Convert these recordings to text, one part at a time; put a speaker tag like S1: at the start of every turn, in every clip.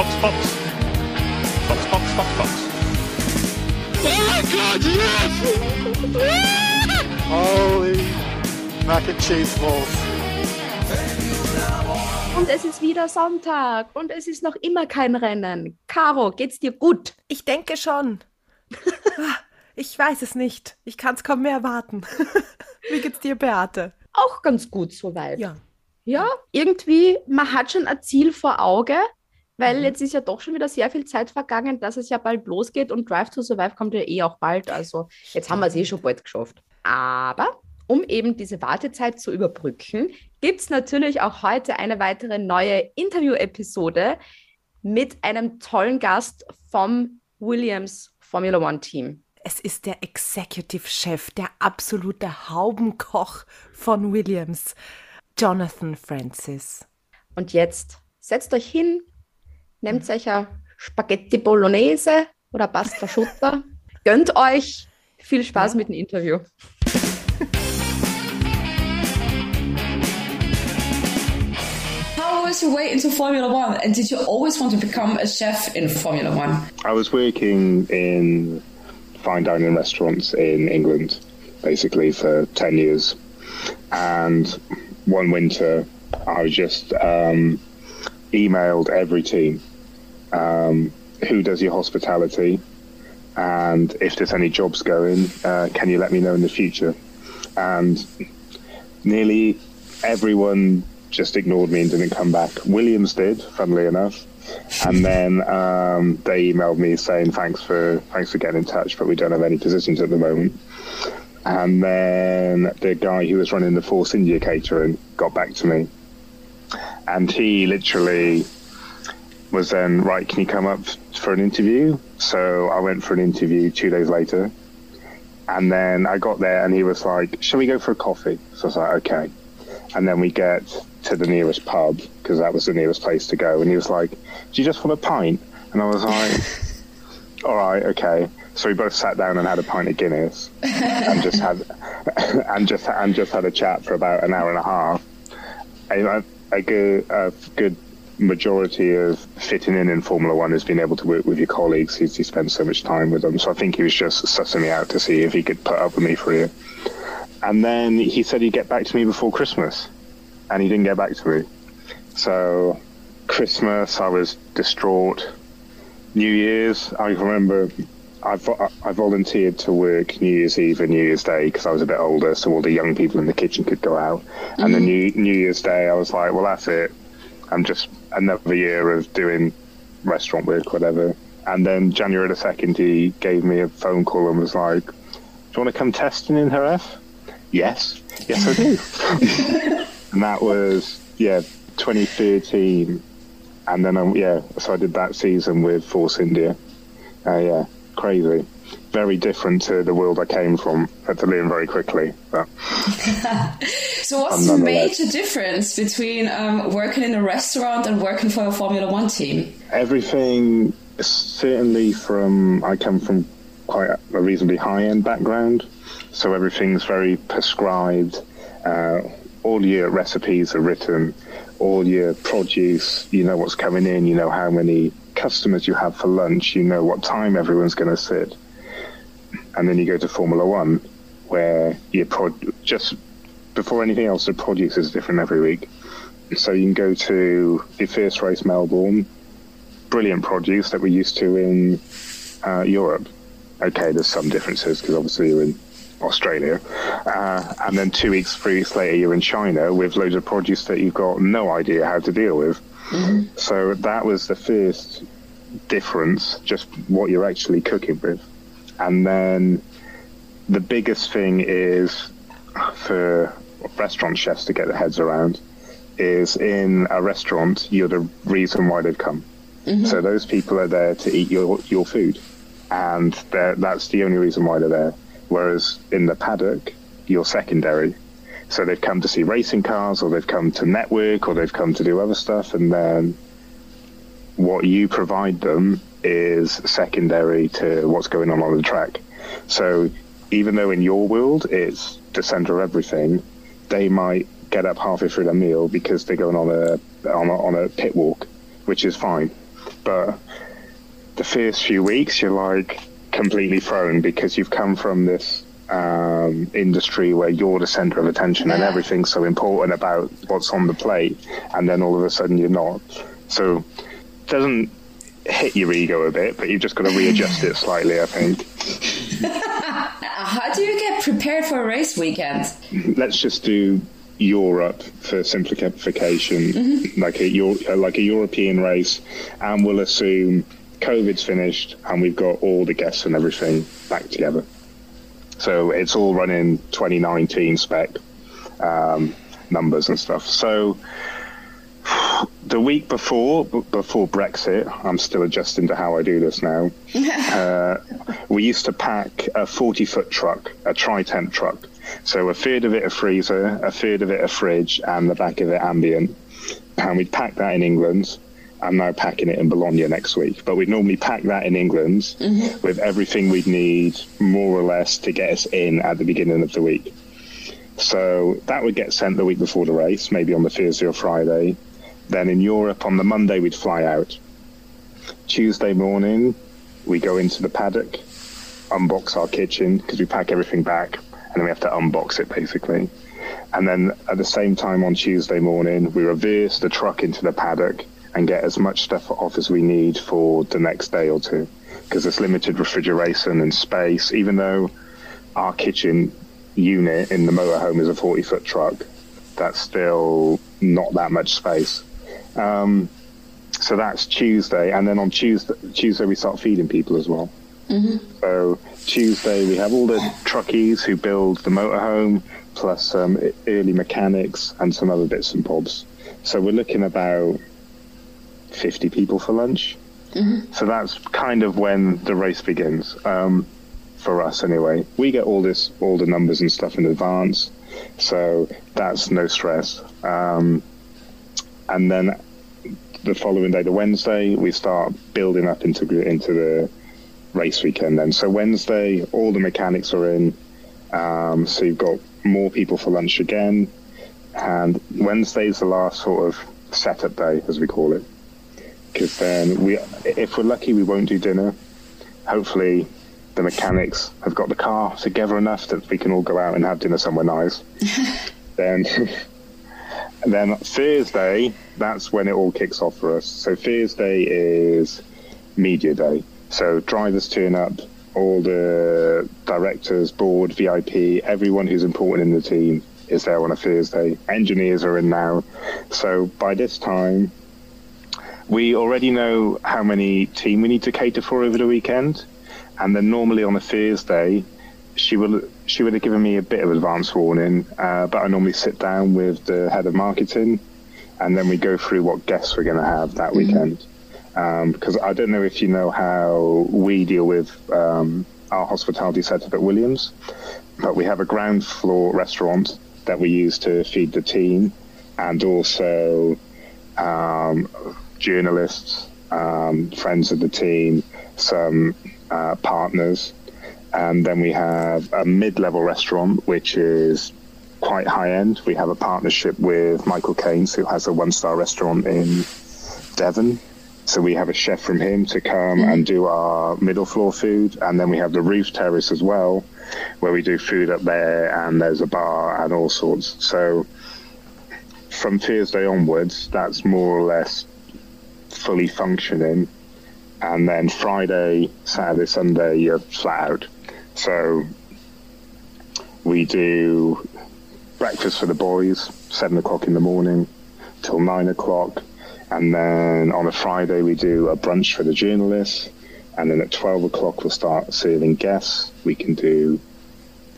S1: Fox, Fox. Fox, Fox, Fox, Fox.
S2: Oh god, yes!
S3: Holy Mac and Cheese Balls.
S4: Und es ist wieder Sonntag und es ist noch immer kein Rennen. Caro, geht's dir gut?
S5: Ich denke schon. Ah, ich weiß es nicht. Ich kann es kaum mehr erwarten. Wie geht's dir, Beate?
S4: Auch ganz gut soweit.
S5: Ja.
S4: Ja, irgendwie, man hat schon ein Ziel vor Auge, weil
S5: Mhm.
S4: jetzt ist ja doch schon wieder sehr viel Zeit vergangen, dass es ja bald losgeht und Drive to Survive kommt ja eh auch bald. Also jetzt haben wir es eh schon bald geschafft. Aber um eben diese Wartezeit zu überbrücken, gibt es natürlich auch heute eine weitere neue Interview-Episode mit einem tollen Gast vom Williams Formula One Team.
S5: Es ist der Executive Chef, der absolute Haubenkoch von Williams, Jonathan Francis.
S4: Und jetzt setzt euch hin, nehmt euch ein Spaghetti Bolognese oder Pasta Schutter, gönnt euch viel Spaß mit dem Interview.
S6: How was your way into Formula One? And did you always want to become a chef in Formula One?
S7: I was working in fine dining restaurants in England, basically for 10 years. And one winter, I just um, emailed every team um, who does your hospitality? And if there's any jobs going, uh, can you let me know in the future? And nearly everyone just ignored me and didn't come back. Williams did, funnily enough. And then um, they emailed me saying thanks for thanks for getting in touch, but we don't have any positions at the moment. And then the guy who was running the Force India catering got back to me, and he literally was then right. Can you come up for an interview? So I went for an interview two days later, and then I got there, and he was like, "Shall we go for a coffee?" So I was like, "Okay." And then we get to the nearest pub because that was the nearest place to go, and he was like, "Do you just want a pint?" And I was like, "All right, okay." So we both sat down and had a pint of Guinness, and just had and just and just had a chat for about an hour and a half. A, a good a good majority of fitting in in Formula One is being able to work with your colleagues. He, he spends so much time with them, so I think he was just sussing me out to see if he could put up with me for a year. And then he said he'd get back to me before Christmas, and he didn't get back to me. So Christmas, I was distraught. New Year's, I remember I, vo- I volunteered to work New Year's Eve and New Year's Day because I was a bit older, so all the young people in the kitchen could go out. And the mm-hmm. New New Year's Day, I was like, well, that's it. I'm just another year of doing restaurant work, whatever. And then January the second, he gave me a phone call and was like, "Do you want to come testing in Jerez?" Yes, yes, I do. and that was yeah, 2013. And then um, yeah, so I did that season with Force India. Uh, yeah, crazy. Very different to the world I came from. Had to learn very quickly. But
S6: So, what's the major difference between um, working in a restaurant and working for a Formula One team?
S7: everything, certainly from I come from quite a reasonably high end background, so everything's very prescribed. Uh, all your recipes are written, all your produce, you know what's coming in, you know how many customers you have for lunch, you know what time everyone's going to sit. And then you go to Formula One, where your prod just before anything else, the produce is different every week. So you can go to the first race, Melbourne, brilliant produce that we're used to in uh, Europe. Okay, there's some differences because obviously you're in Australia, uh, and then two weeks, three weeks later, you're in China with loads of produce that you've got no idea how to deal with. So that was the first difference, just what you're actually cooking with, and then the biggest thing is for restaurant chefs to get their heads around is in a restaurant, you're the reason why they've come. Mm-hmm. So those people are there to eat your your food, and that's the only reason why they're there. Whereas in the paddock, you're secondary. So they've come to see racing cars, or they've come to network, or they've come to do other stuff, and then what you provide them is secondary to what's going on on the track. So even though in your world it's the center of everything, they might get up halfway through their meal because they're going on a on a, on a pit walk, which is fine. but the first few weeks you're like completely thrown because you've come from this um, industry where you're the center of attention and everything's so important about what's on the plate, and then all of a sudden you're not. So doesn't hit your ego a bit, but you've just got to readjust it slightly, I think.
S6: How do you get prepared for a race weekend?
S7: let's just do Europe for simplification, like a like a European race, and we'll assume COVID's finished and we've got all the guests and everything back together. So it's all running 2019 spec um, numbers and stuff. So the week before b- before Brexit, I'm still adjusting to how I do this now. uh, we used to pack a 40 foot truck, a tri tent truck. So a third of it a freezer, a third of it a fridge, and the back of it ambient. And we'd pack that in England. I'm now packing it in Bologna next week. But we'd normally pack that in England with everything we'd need, more or less, to get us in at the beginning of the week. So that would get sent the week before the race, maybe on the Thursday or Friday. Then in Europe, on the Monday, we'd fly out. Tuesday morning, we go into the paddock, unbox our kitchen because we pack everything back, and then we have to unbox it basically. And then at the same time on Tuesday morning, we reverse the truck into the paddock and get as much stuff off as we need for the next day or two because there's limited refrigeration and space. Even though our kitchen unit in the motorhome is a 40 foot truck, that's still not that much space. Um, so that's Tuesday, and then on Tuesday, Tuesday we start feeding people as well. So Tuesday we have all the truckies who build the motorhome, plus some e- early mechanics and some other bits and bobs. So we're looking about 50 people for lunch. So that's kind of when the race begins. Um, for us anyway. We get all this, all the numbers and stuff in advance, so that's no stress. Um, and then the following day, the Wednesday, we start building up into into the race weekend. Then, so Wednesday, all the mechanics are in. Um, so you've got more people for lunch again, and Wednesday's the last sort of setup day, as we call it. Because then we, if we're lucky, we won't do dinner. Hopefully, the mechanics have got the car together enough that we can all go out and have dinner somewhere nice. then, then Thursday, that's when it all kicks off for us. So Thursday is media day. So drivers turn up, all the directors, board, VIP, everyone who's important in the team is there on a Thursday. Engineers are in now. So by this time, we already know how many team we need to cater for over the weekend, and then normally on a Thursday, she will she would have given me a bit of advance warning, uh, but I normally sit down with the head of marketing, and then we go through what guests we're going to have that weekend. Um, because I don't know if you know how we deal with um, our hospitality setup at Williams, but we have a ground floor restaurant that we use to feed the team, and also um, journalists, um, friends of the team, some uh, partners, and then we have a mid-level restaurant which is quite high end. We have a partnership with Michael Caines, who has a one-star restaurant in Devon. So we have a chef from him to come mm-hmm. and do our middle floor food, and then we have the roof terrace as well, where we do food up there, and there's a bar and all sorts. So from Thursday onwards, that's more or less fully functioning, and then Friday, Saturday, Sunday, you're flat out. So we do breakfast for the boys, seven o'clock in the morning till nine o'clock. And then on a Friday, we do a brunch for the journalists. And then at 12 o'clock, we'll start serving guests. We can do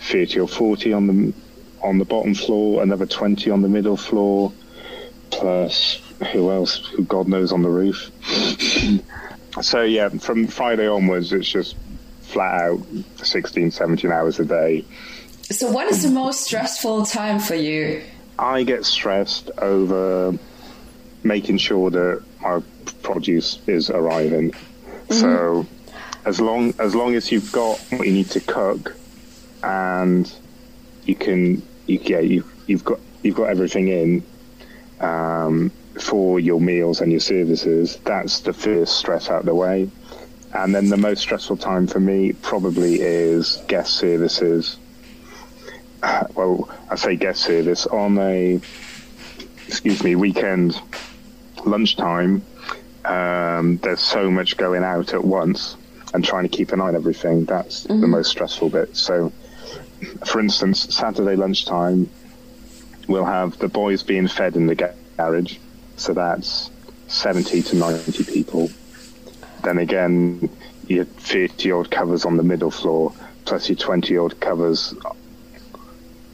S7: 30 or 40 on the, on the bottom floor, another 20 on the middle floor, plus who else, who God knows on the roof. so, yeah, from Friday onwards, it's just flat out 16, 17 hours a day.
S6: So, what is the most stressful time for you?
S7: I get stressed over making sure that our produce is arriving. So as long as long as you've got what you need to cook, and you can, you, yeah, you you've got you've got everything in. Um, for your meals and your services, that's the first stress out of the way. And then the most stressful time for me probably is guest services. Well, I say guest service on a, excuse me, weekend lunchtime. Um, there's so much going out at once and trying to keep an eye on everything. That's the most stressful bit. So, for instance, Saturday lunchtime, we'll have the boys being fed in the garage. So that's 70 to 90 people. Then again, your 30 odd covers on the middle floor, plus your 20 odd covers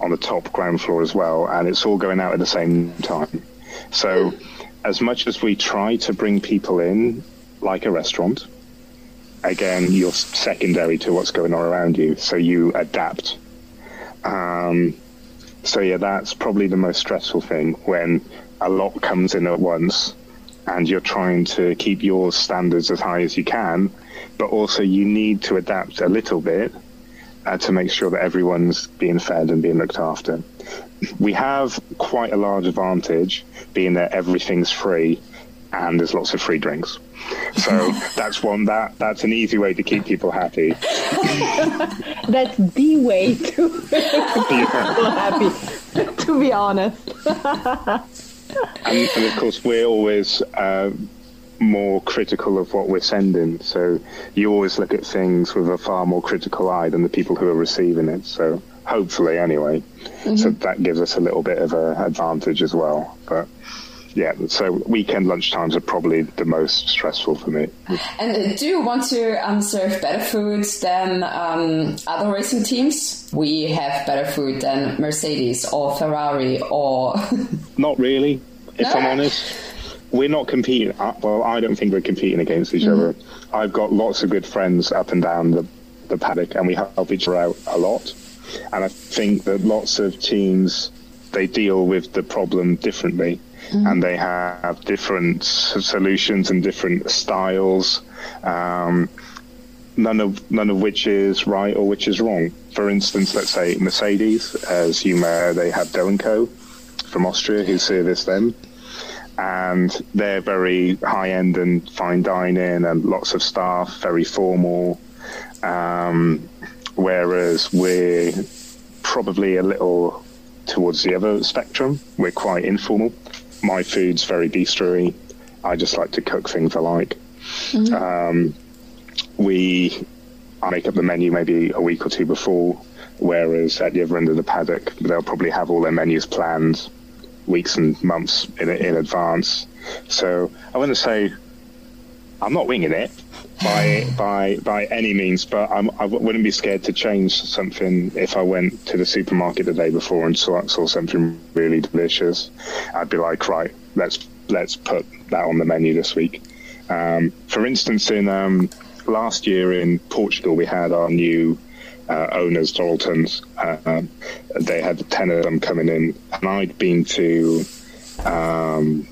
S7: on the top ground floor as well. And it's all going out at the same time. So, as much as we try to bring people in like a restaurant, again, you're secondary to what's going on around you. So you adapt. Um, so yeah, that's probably the most stressful thing when a lot comes in at once and you're trying to keep your standards as high as you can, but also you need to adapt a little bit uh, to make sure that everyone's being fed and being looked after. We have quite a large advantage being that everything's free and there's lots of free drinks. So that's one that that's an easy way to keep people happy.
S8: That's the way to keep people happy, to be honest.
S7: And, and of course we're always uh, more critical of what we're sending. So you always look at things with a far more critical eye than the people who are receiving it. So hopefully anyway. So that gives us a little bit of an advantage as well. But yeah so weekend lunchtimes are probably the most stressful for me
S6: And do you want to um, serve better food than um, other racing teams? We have better food than Mercedes or Ferrari or.
S7: Not really, if I'm honest. We're not competing. uh, Well, I don't think we're competing against each other. I've got lots of good friends up and down the, the paddock, and we help each other out a lot. And I think that lots of teams they deal with the problem differently, and they have different solutions and different styles. Um, none of none of which is right or which is wrong. For instance, let's say Mercedes, as you may, they have DO & CO from Austria who service them, and they're very high end and fine dining and lots of staff, very formal. Um, whereas we're probably a little towards the other spectrum. We're quite informal. My food's very bistro I just like to cook things I like. Um, we I make up the menu maybe a week or two before, whereas at the other end of the paddock, they'll probably have all their menus planned weeks and months in, in advance. So I want to say I'm not winging it by by by any means, but I'm, I w- wouldn't be scared to change something if I went to the supermarket the day before and saw, saw something really delicious. I'd be like, right, let's let's put that on the menu this week. Um, for instance, in um, last year in Portugal, we had our new uh, owners, Daltons. Uh, um, they had ten of them coming in, and I'd been to um,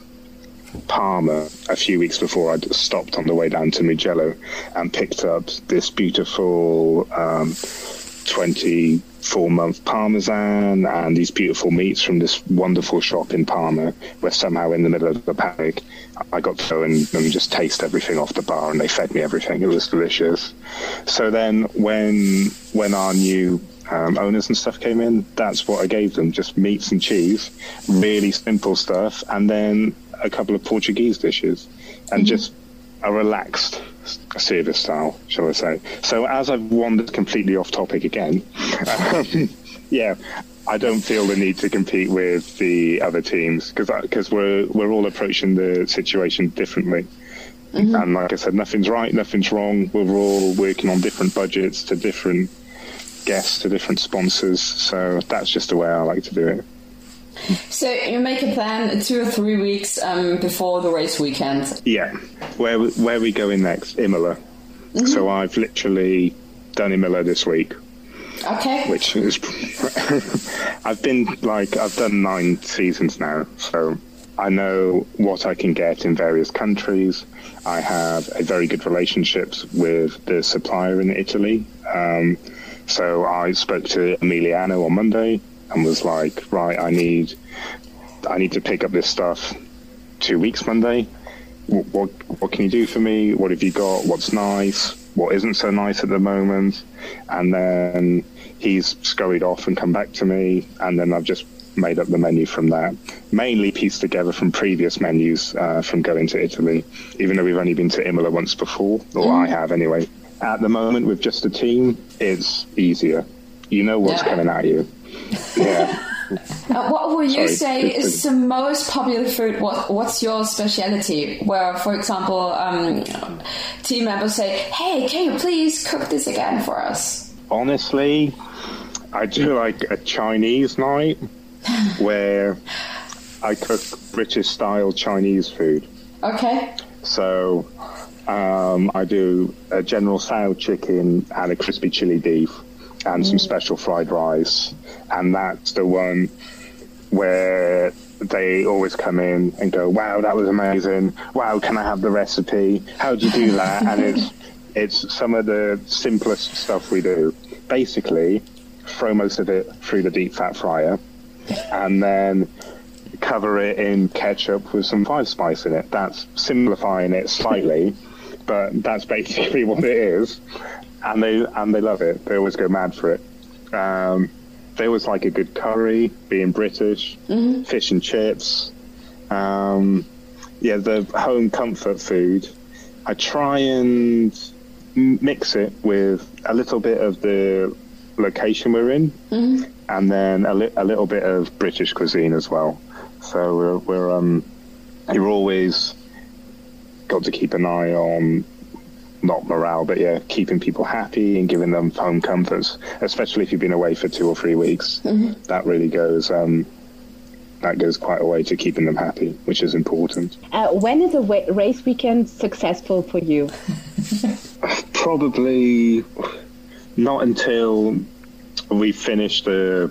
S7: Parma a few weeks before. I'd stopped on the way down to Mugello and picked up this beautiful um, 24 month Parmesan and these beautiful meats from this wonderful shop in Parma, where somehow in the middle of the paddock, I got to go and, and just taste everything off the bar, and they fed me everything. It was delicious. So then, when when our new um, owners and stuff came in, that's what I gave them: just meats and cheese, really simple stuff, and then a couple of Portuguese dishes, and just a relaxed service style, shall I say. So as I've wandered completely off topic again, um, yeah, I don't feel the need to compete with the other teams because because we're we're all approaching the situation differently. And like I said, nothing's right, nothing's wrong. We're all working on different budgets to different guests to different sponsors. So that's just the way I like to do it.
S6: So you make a plan two or three weeks um, before the race weekend.
S7: Yeah, where where we going next? Imola. So I've literally done Imola this week,
S6: Okay.
S7: which is I've been like I've done nine seasons now, so I know what I can get in various countries. I have a very good relationships with the supplier in Italy. Um, so I spoke to Emiliano on Monday and was like, right, I need I need to pick up this stuff two weeks Monday. What, what what can you do for me? What have you got? What's nice? What isn't so nice at the moment? And then he's scurried off and come back to me, and then I've just made up the menu from that. Mainly pieced together from previous menus uh, from going to Italy, even though we've only been to Imola once before, or I have anyway. At the moment, with just a team, it's easier. You know what's
S6: Yeah.
S7: coming at you. Yeah.
S6: Uh, what would you
S7: Sorry,
S6: say is the most popular food? What What's your specialty? Where, for example, um, team members say, "Hey, can you please cook this again for us?"
S7: Honestly, I do like a Chinese night where I cook British style Chinese food.
S6: Okay.
S7: So um, I do a General Tso chicken and a crispy chili beef and some mm. special fried rice. And that's the one where they always come in and go, wow, that was amazing. Wow, can I have the recipe? How'd you do that? and it's, it's some of the simplest stuff we do. Basically, throw most of it through the deep fat fryer and then cover it in ketchup with some five spice in it. That's simplifying it slightly, but that's basically what it is. And they and they love it. They always go mad for it. Um, they always like a good curry, being British, fish and chips. Um, yeah, the home comfort food. I try and mix it with a little bit of the location we're in, and then a, li- a little bit of British cuisine as well. So we're, we're um, you're always got to keep an eye on not morale, but yeah, keeping people happy and giving them home comforts, especially if you've been away for two or three weeks. That really goes um, that goes quite a way to keeping them happy, which is important.
S8: Uh, when is a wa- race weekend successful for you?
S7: Probably not until we finish the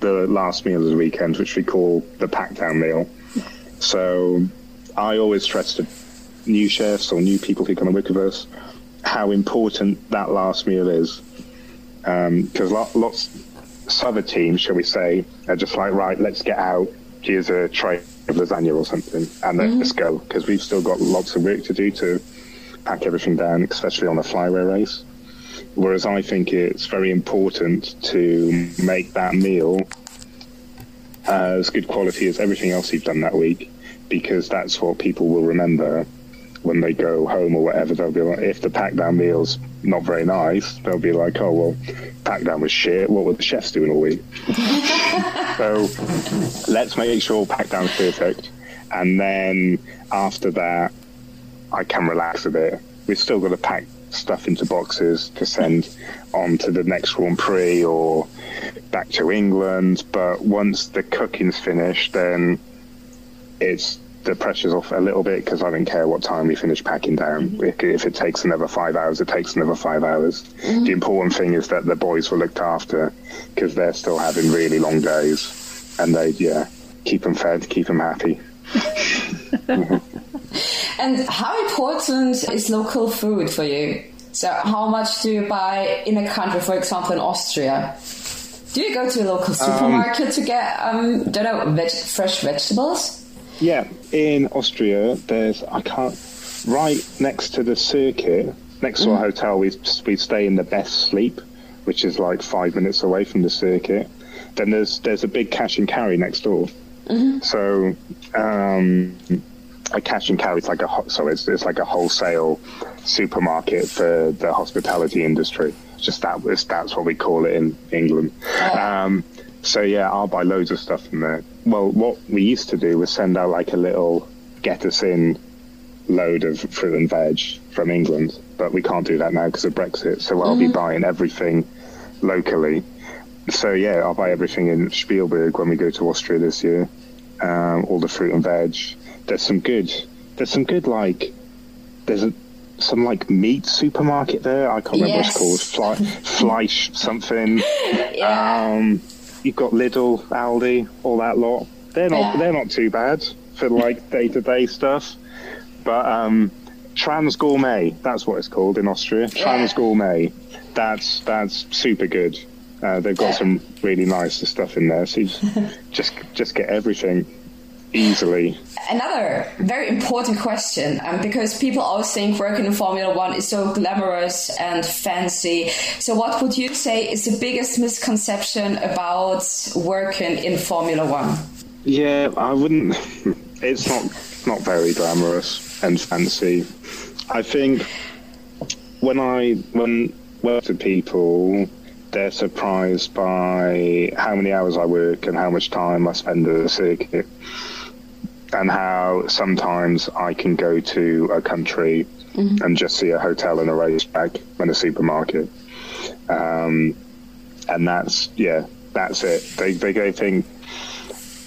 S7: the last meal of the weekend, which we call the pack down meal. So I always stress to new chefs or new people who come and work with us how important that last meal is. Um, because lo- lots, some other teams, shall we say, are just like, right, let's get out. Here's a tray of lasagna or something, and then let's mm-hmm. go. Because we've still got lots of work to do to pack everything down, especially on a flyway race. Whereas I think it's very important to make that meal as good quality as everything else you've done that week, because that's what people will remember when they go home or whatever. They'll be like, if the pack down meal's not very nice, they'll be like, oh well, pack down was shit. What were the chefs doing all week? so let's make sure pack down's perfect, and then after that, I can relax a bit. We've still got to pack stuff into boxes to send on to the next Grand Prix or back to England. But once the cooking's finished, then it's the pressure's off a little bit because I don't care what time we finish packing down. Mm-hmm. If, if it takes another five hours, it takes another five hours. Mm-hmm. The important thing is that the boys were looked after because they're still having really long days, and they yeah keep them fed, keep them happy.
S6: And how important is local food for you? So, how much do you buy in a country, for example, in Austria? Do you go to a local um, supermarket to get, um, don't know, veg- fresh vegetables?
S7: Yeah, in Austria, there's I can't right next to the circuit, next to our hotel. We we stay in the best sleep, which is like five minutes away from the circuit. Then there's there's a big cash and carry next door. So um, a cash and carry is like a so it's, it's like a wholesale supermarket for the hospitality industry. Just that was that's what we call it in England. Um, so yeah, I'll buy loads of stuff from there. Well, what we used to do was send out like a little get us in load of fruit and veg from England, but we can't do that now because of Brexit. So I'll be buying everything locally. So yeah, I'll buy everything in Spielberg when we go to Austria this year. Um, all the fruit and veg. There's some good. There's some good like. There's a, some like meat supermarket there. I can't remember
S6: Yes.
S7: what it's called. Fly, Fleisch something.
S6: Yeah.
S7: Um, you've got Lidl, Aldi, all that lot. They're not
S6: Yeah.
S7: they're not too bad for like day to day stuff. But um, Transgourmet, that's what it's called in Austria. Transgourmet, that's that's super good. Uh, they've got some really nice stuff in there. So just, just get everything. Easily.
S6: Another very important question, um, because people always think working in Formula One is so glamorous and fancy. So, what would you say is the biggest misconception about working in Formula One?
S7: Yeah, I wouldn't. It's not not very glamorous and fancy. I think when I when work to people, they're surprised by how many hours I work and how much time I spend at the circuit, and how sometimes I can go to a country and just see a hotel and a racetrack and a supermarket, um, and that's yeah, that's it. They they go think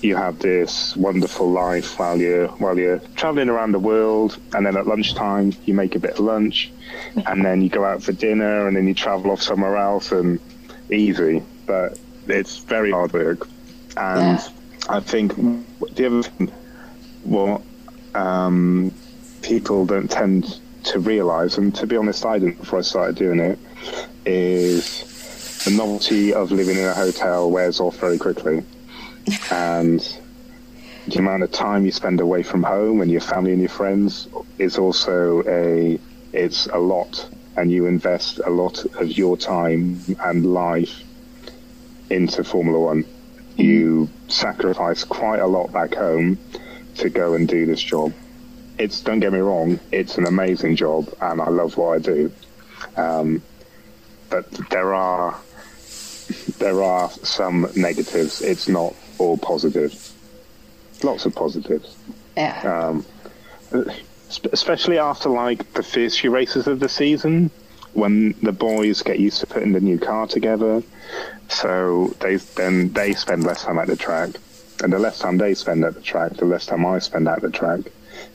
S7: you have this wonderful life while you're while you're traveling around the world, and then at lunchtime you make a bit of lunch, and then you go out for dinner, and then you travel off somewhere else, and easy. But it's very hard work, and I think the other thing, what um, people don't tend to realise, and to be honest, I didn't before I started doing it, is the novelty of living in a hotel wears off very quickly. And the amount of time you spend away from home and your family and your friends is also a it's a lot. And you invest a lot of your time and life into Formula One. You sacrifice quite a lot back home to go and do this job. It's don't get me wrong, it's an amazing job and I love what I do. Um, but there are there are some negatives. It's not all positive. Lots of positives.
S6: Yeah.
S7: Um, especially after like the first few races of the season, when the boys get used to putting the new car together, so they then they spend less time at the track, and the less time they spend at the track, the less time I spend at the track.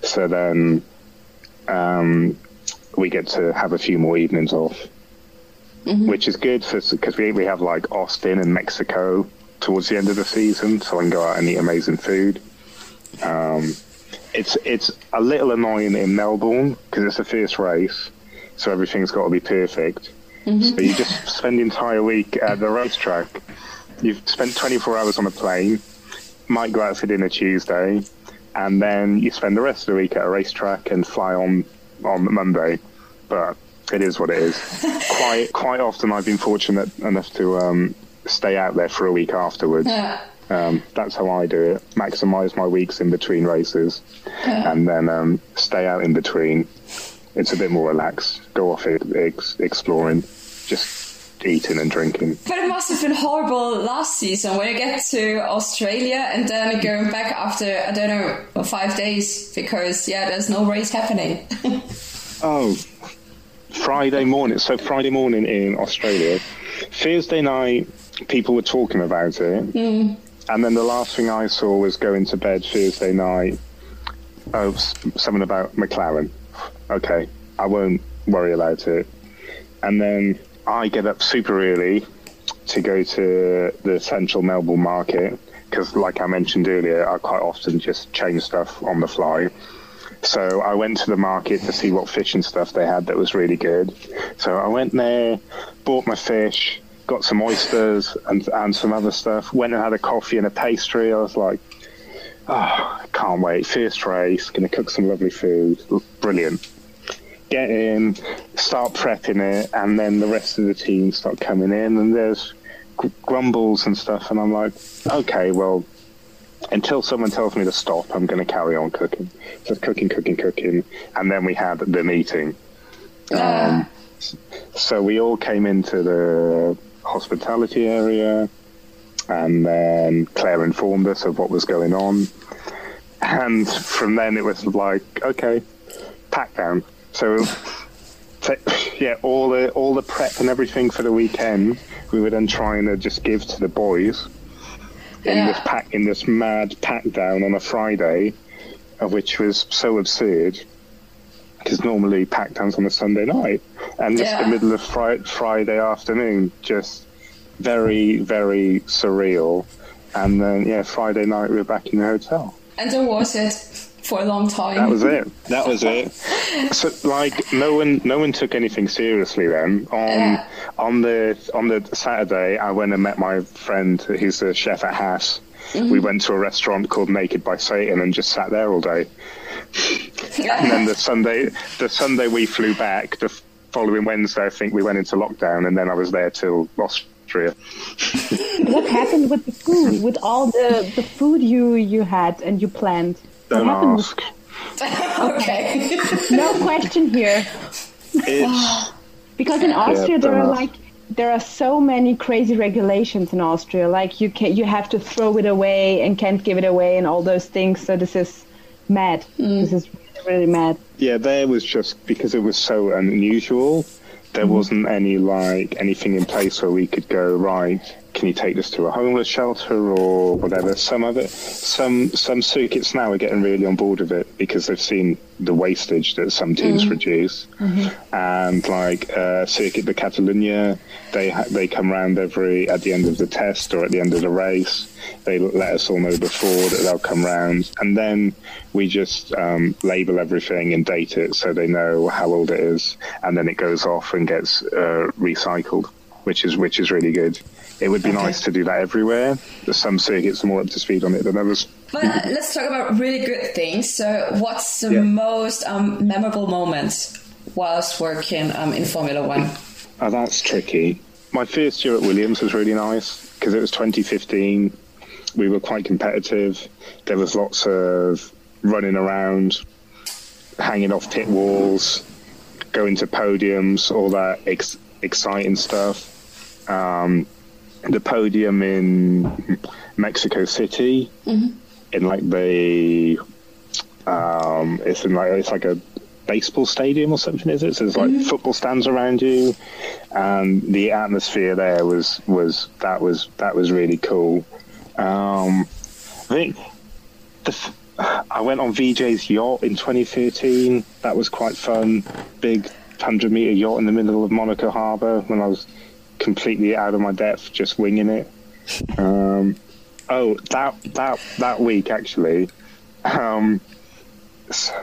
S7: So then, um, we get to have a few more evenings off, which is good for because we we have like Austin and Mexico towards the end of the season, so I can go out and eat amazing food. Um, it's it's a little annoying in Melbourne because it's the first race, so everything's got to be perfect. So you just spend the entire week at the racetrack. You've spent 24 hours on a plane, might go out for dinner Tuesday, and then you spend the rest of the week at a racetrack and fly on on Monday. But it is what it is. quite quite often, I've been fortunate enough to um, stay out there for a week afterwards. Um, that's how I do it. Maximize my weeks in between races, and then um, stay out in between. It's a bit more relaxed. Go off ex- exploring, just eating and drinking.
S6: But it must have been horrible last season when you get to Australia and then going back after, I don't know, five days because, yeah, there's no race happening.
S7: Oh, Friday morning. So Friday morning in Australia, Thursday night, people were talking about it, hmm. and then the last thing I saw was going to bed Thursday night. Oh, something about McLaren. Okay, I won't worry about it. And then I get up super early to go to the central Melbourne market because, like I mentioned earlier, I quite often just change stuff on the fly. So I went to the market to see what fish and stuff they had that was really good. So I went there, bought my fish, got some oysters and, and some other stuff. Went and had a coffee and a pastry. I was like, oh, can't wait. First race, going to cook some lovely food. Brilliant. Get in, start prepping it, and then the rest of the team start coming in, and there's grumbles and stuff. And I'm like, okay, well, until someone tells me to stop, I'm going to carry on cooking. Just cooking, cooking, cooking. And then we had the meeting. Um, so we all came into the hospitality area, and then Claire informed us of what was going on. And from then it was like, okay, pack down. So, yeah, all the all the prep and everything for the weekend, we were then trying to just give to the boys in
S6: Yeah.
S7: this pack in this mad pack down on a Friday, of which was so absurd because normally pack downs on a Sunday night, and just
S6: Yeah.
S7: the middle of fri- Friday afternoon, just very very surreal. And then yeah, Friday night we were back in the hotel.
S6: and there was it for a long time.
S7: That was it. That was it. So like no one no one took anything seriously then. On
S6: Yeah.
S7: on the on the Saturday I went and met my friend who's the chef at Haas mm-hmm. we went to a restaurant called Naked by Satan and just sat there all day. and then the Sunday, the Sunday we flew back. The following Wednesday, I think we went into lockdown, and then I was there till Austria.
S8: What happened with the food? With all the, the food you you had and you planned?
S7: Don't
S8: what happened
S7: ask.
S6: okay.
S8: No question here.
S7: It's
S8: Because in Austria there
S7: don't
S8: are like there are so many crazy regulations in Austria. Like you can you have to throw it away and can't give it away and all those things. So this is mad. Mm. This is really, really mad.
S7: yeah. There was just because it was so unusual. There mm-hmm. wasn't any like anything in place where we could go right. Can you take this to a homeless shelter or whatever? Some other some some circuits now are getting really on board with it because they've seen the wastage that some teams produce, and like uh, Circuit de Catalunya, they ha- they come round every at the end of the test or at the end of the race. They let us all know before that they'll come round, and then we just um, label everything and date it so they know how old it is, and then it goes off and gets uh, recycled, which is which is really good. It would be nice to do that everywhere. Some circuits are more up to speed on it than others.
S6: But uh, let's talk about really good things. So, what's the
S7: Yeah.
S6: most um, memorable moment whilst working um, in Formula One?
S7: Oh, that's tricky. My first year at Williams was really nice because it was 2015. We were quite competitive. There was lots of running around, hanging off pit walls, going to podiums, all that ex- exciting stuff. Um, the podium in Mexico City, in like the um, it's in like it's like a baseball stadium or something, is it? So there's like football stands around you, and the atmosphere there was was that was that was really cool. Um, I think the, f- I went on VJ's yacht in 2013. That was quite fun. Big hundred meter yacht in the middle of Monaco Harbour when I was completely out of my depth, just winging it. Um, oh, that that that week actually. Um,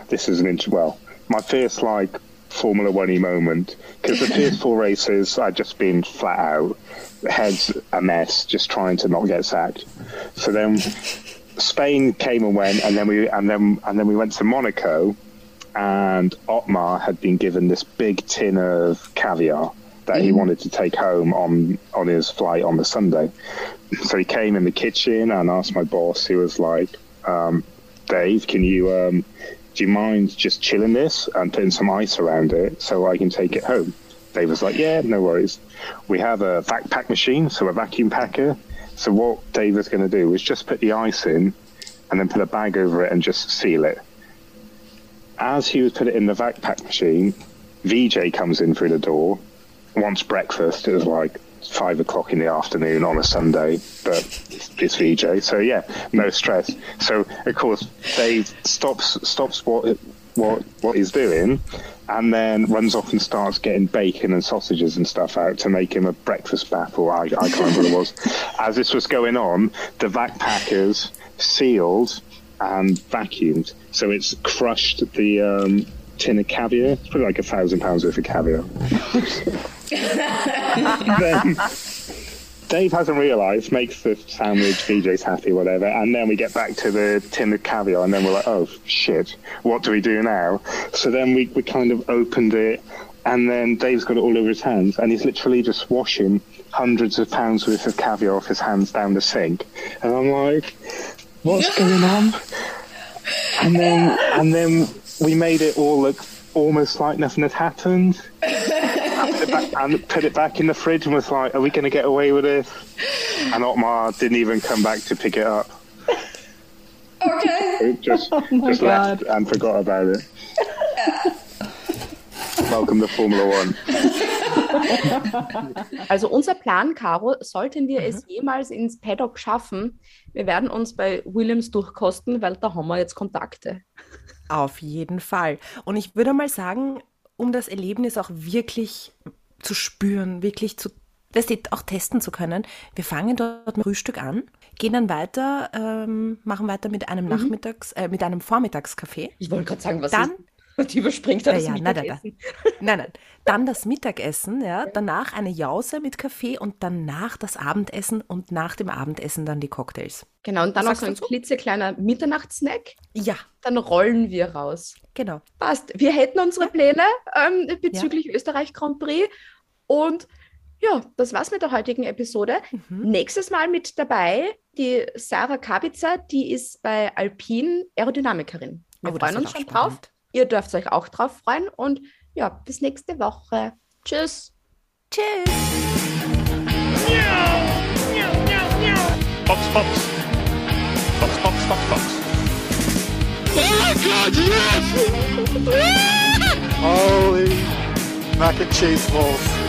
S7: this is an int- well, my first like Formula One moment because the first four races I'd just been flat out, heads a mess, just trying to not get sacked. So then Spain came and went, and then we and then and then we went to Monaco, and Otmar had been given this big tin of caviar that he wanted to take home on on his flight on the Sunday. So he came in the kitchen and asked my boss. He was like, um, "Dave, can you um, do you mind just chilling this and putting some ice around it so I can take it home?" Dave was like, "Yeah, no worries. We have a vac pack machine, so a vacuum packer. So what Dave was going to do was just put the ice in and then put a bag over it and just seal it." As he was putting it in the vac pack machine, VJ comes in through the door wants breakfast. It was like five o'clock in the afternoon on a Sunday, but it's VJ, so yeah, no stress. So of course Dave stops stops what what what he's doing, and then runs off and starts getting bacon and sausages and stuff out to make him a breakfast bath, or I, I can't remember what it was. As this was going on, the vac packers sealed and vacuumed, so it's crushed the. Um, tin of caviar it's probably like a thousand pounds worth of caviar then Dave hasn't realised, makes the sandwich, VJ's happy, whatever, and then we get back to the tin of caviar, and then we're like, oh shit, what do we do now? So then we, we kind of opened it, and then Dave's got it all over his hands, and he's literally just washing hundreds of pounds worth of caviar off his hands down the sink, and I'm like, what's going on? And then and then we made it all look almost like nothing had happened and put, it back, and put it back in the fridge and was like, "Are we going to get away with this?" And Otmar didn't even come back to pick it up.
S6: Okay.
S7: It just oh just left and forgot about it. Welcome to Formula One.
S4: Also unser Plan, Caro, sollten wir es mhm. jemals ins Paddock schaffen, wir werden uns bei Williams durchkosten, weil da haben wir jetzt Kontakte.
S5: Auf jeden Fall. Und ich würde mal sagen, um das Erlebnis auch wirklich zu spüren, wirklich zu, das auch testen zu können, wir fangen dort mit Frühstück an, gehen dann weiter, ähm, machen weiter mit einem Nachmittags, äh, mit einem Vormittagskaffee.
S4: Ich wollte gerade sagen, was
S5: Dann,
S4: ist... Die überspringt dann
S5: Ja,
S4: das
S5: ja, nein, nein,
S4: Mittagessen.
S5: Nein, nein. Dann das Mittagessen, ja. Danach eine Jause mit Kaffee und danach das Abendessen und nach dem Abendessen dann die Cocktails.
S4: Genau, und dann noch so ein
S5: dazu?
S4: klitzekleiner Mitternachtssnack.
S5: Ja,
S4: Dann rollen wir raus.
S5: genau.
S4: Passt. Wir hätten unsere Pläne ähm, bezüglich Österreich Grand Prix. Und ja, das war's mit der heutigen Episode.
S5: Mhm.
S4: Nächstes Mal mit dabei die Sarah Kabitzer, die ist bei Alpine Aerodynamikerin. Wir
S5: Oh,
S4: freuen uns schon drauf. Ihr dürft euch auch drauf freuen. Und ja, bis nächste Woche. Tschüss.
S5: Tschüss.
S2: Oh God, yes!
S3: Holy mac and cheese balls.